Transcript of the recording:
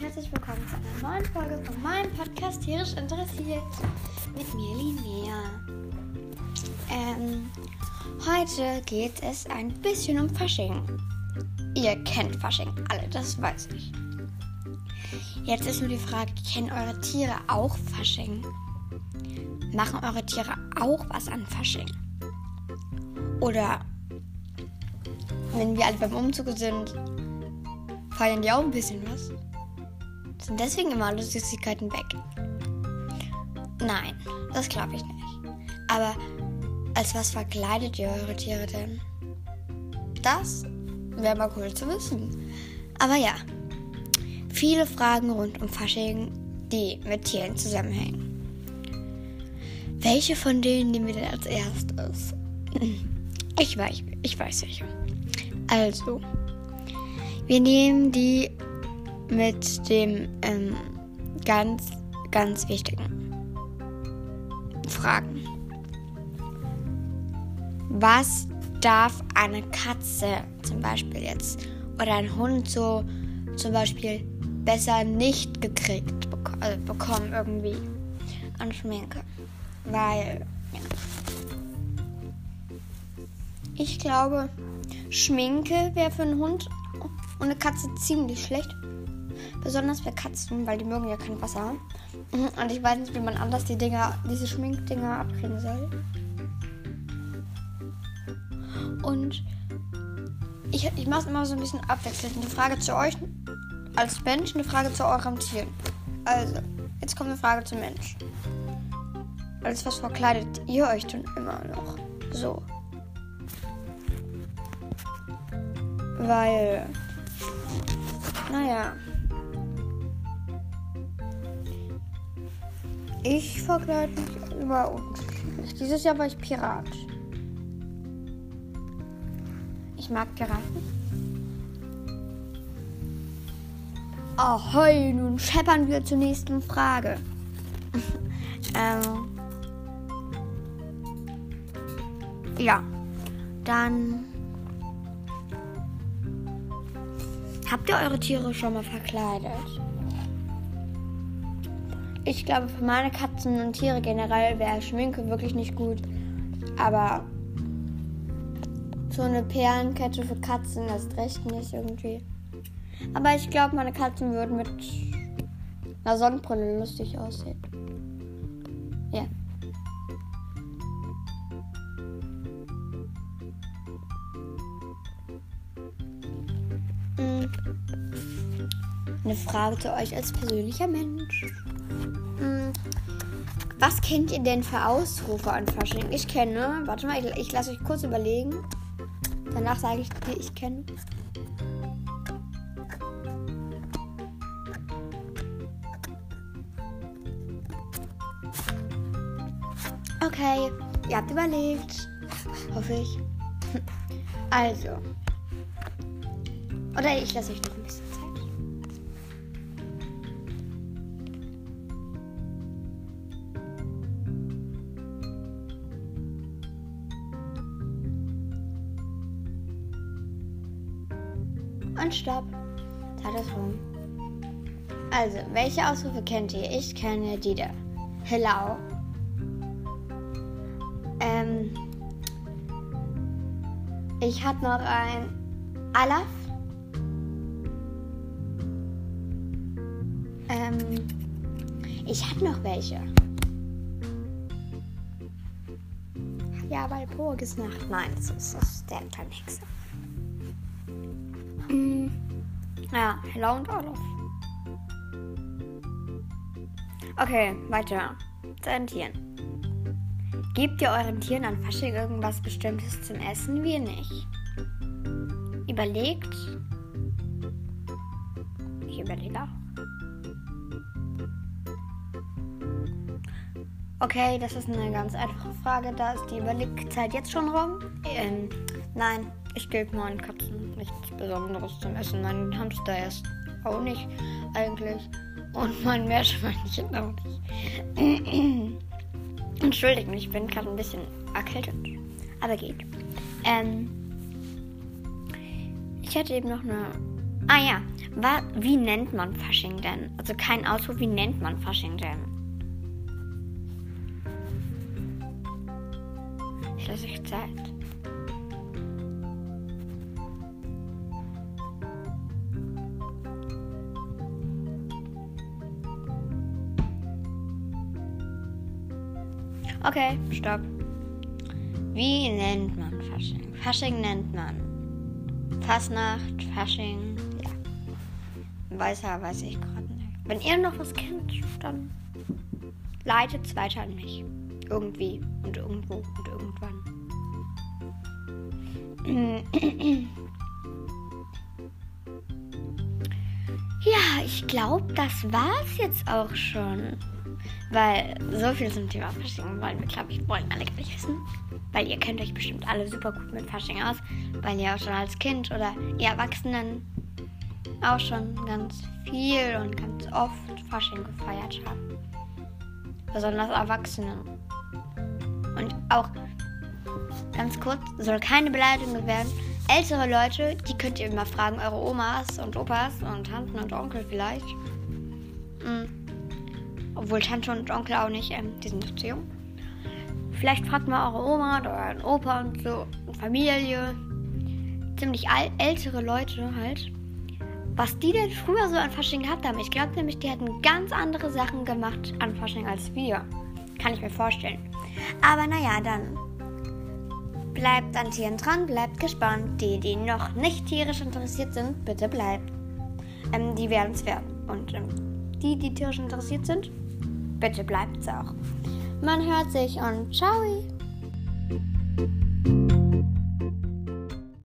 herzlich willkommen zu einer neuen Folge von meinem Podcast Tierisch Interessiert mit mir, Linnea. Ähm, heute geht es ein bisschen um Fasching. Ihr kennt Fasching alle, das weiß ich. Jetzt ist nur die Frage, kennen eure Tiere auch Fasching? Machen eure Tiere auch was an Fasching? Oder wenn wir alle beim Umzug sind, feiern die auch ein bisschen was? Sind deswegen immer alle Süßigkeiten weg? Nein, das glaube ich nicht. Aber als was verkleidet ihr eure Tiere denn? Das wäre mal cool zu wissen. Aber ja, viele Fragen rund um Fasching, die mit Tieren zusammenhängen. Welche von denen nehmen wir denn als erstes? Ich weiß, ich weiß welche. Also, wir nehmen die mit dem ähm, ganz, ganz wichtigen Fragen. Was darf eine Katze zum Beispiel jetzt oder ein Hund so zum Beispiel besser nicht gekriegt bek also bekommen irgendwie an Schminke? Weil ja. ich glaube, Schminke wäre für einen Hund und eine Katze ziemlich schlecht. Besonders für Katzen, weil die mögen ja kein Wasser. Mhm, und ich weiß nicht, wie man anders die Dinger, diese Schminkdinger abkriegen soll. Und ich, ich mache es immer so ein bisschen abwechselnd. Eine Frage zu euch als Mensch, eine Frage zu eurem Tier. Also, jetzt kommt eine Frage zum Mensch. Als was verkleidet ihr euch denn immer noch? So. Weil naja. Ich verkleide mich immer unterschiedlich. Dieses Jahr war ich Pirat. Ich mag Piraten. Ahoi, nun scheppern wir zur nächsten Frage. ähm, ja, dann Habt ihr eure Tiere schon mal verkleidet? Ich glaube, für meine Katzen und Tiere generell wäre Schminke wirklich nicht gut. Aber so eine Perlenkette für Katzen ist recht nicht irgendwie. Aber ich glaube, meine Katzen würden mit einer Sonnenbrille lustig aussehen. Ja. Eine Frage zu euch als persönlicher Mensch. Hm. Was kennt ihr denn für Ausrufe an Fasching? Ich kenne, warte mal, ich, ich lasse euch kurz überlegen. Danach sage ich, die ich kenne. Okay, ihr habt überlegt. Hoffe ich. Also. Oder ich lasse euch noch ein bisschen. Und ist rum. Also, welche Ausrufe kennt ihr? Ich kenne die da. Hello. Ähm. Ich hatte noch ein Alaf. Ähm. Ich hatte noch welche. Ja, weil voriges Nacht. Nein, das ist, das ist der kleine ja, Hello und Olaf. Okay, weiter. Zu den Tieren. Gebt ihr euren Tieren an Fasching irgendwas Bestimmtes zum Essen? Wir nicht. Überlegt. Ich überlege auch. Okay, das ist eine ganz einfache Frage. Da ist die Überlegzeit jetzt schon rum. Ähm, nein, ich gebe meinen Katzen nichts Besonderes zum Essen. Mein Hamster erst auch nicht eigentlich. Und mein Meerschweinchen auch nicht. Entschuldigt mich, ich bin gerade ein bisschen erkältet. Aber geht. Ähm, ich hatte eben noch eine Ah ja, wa, wie nennt man Fasching denn? Also kein Ausruf, wie nennt man Fasching denn? Ich Okay, stopp. Wie nennt man Fasching? Fasching nennt man Fasnacht, Fasching, ja. Weißer weiß ich gerade nicht. Wenn ihr noch was kennt, dann leitet es weiter an mich. Irgendwie und irgendwo und irgendwann. Ja, ich glaube, das war's jetzt auch schon. Weil so viel zum Thema Fasching wollen wir, glaube ich, wollen alle gar nicht wissen. Weil ihr kennt euch bestimmt alle super gut mit Fasching aus, weil ihr auch schon als Kind oder ihr Erwachsenen auch schon ganz viel und ganz oft Fasching gefeiert habt. Besonders Erwachsene. Und auch ganz kurz, soll keine Beleidigung werden. Ältere Leute, die könnt ihr immer fragen, eure Omas und Opas und Tanten und Onkel vielleicht. Obwohl Tante und Onkel auch nicht, ähm, die sind noch zu jung. Vielleicht fragt mal eure Oma oder euren Opa und so, Familie, ziemlich ältere Leute halt, was die denn früher so an Fasching gehabt haben. Ich glaube nämlich, die hatten ganz andere Sachen gemacht an Fasching als wir. Kann ich mir vorstellen. Aber naja, dann bleibt an Tieren dran, bleibt gespannt. Die, die noch nicht tierisch interessiert sind, bitte bleibt. Ähm, die werden es werden. Und ähm, die, die tierisch interessiert sind, bitte bleibt es auch. Man hört sich und ciao!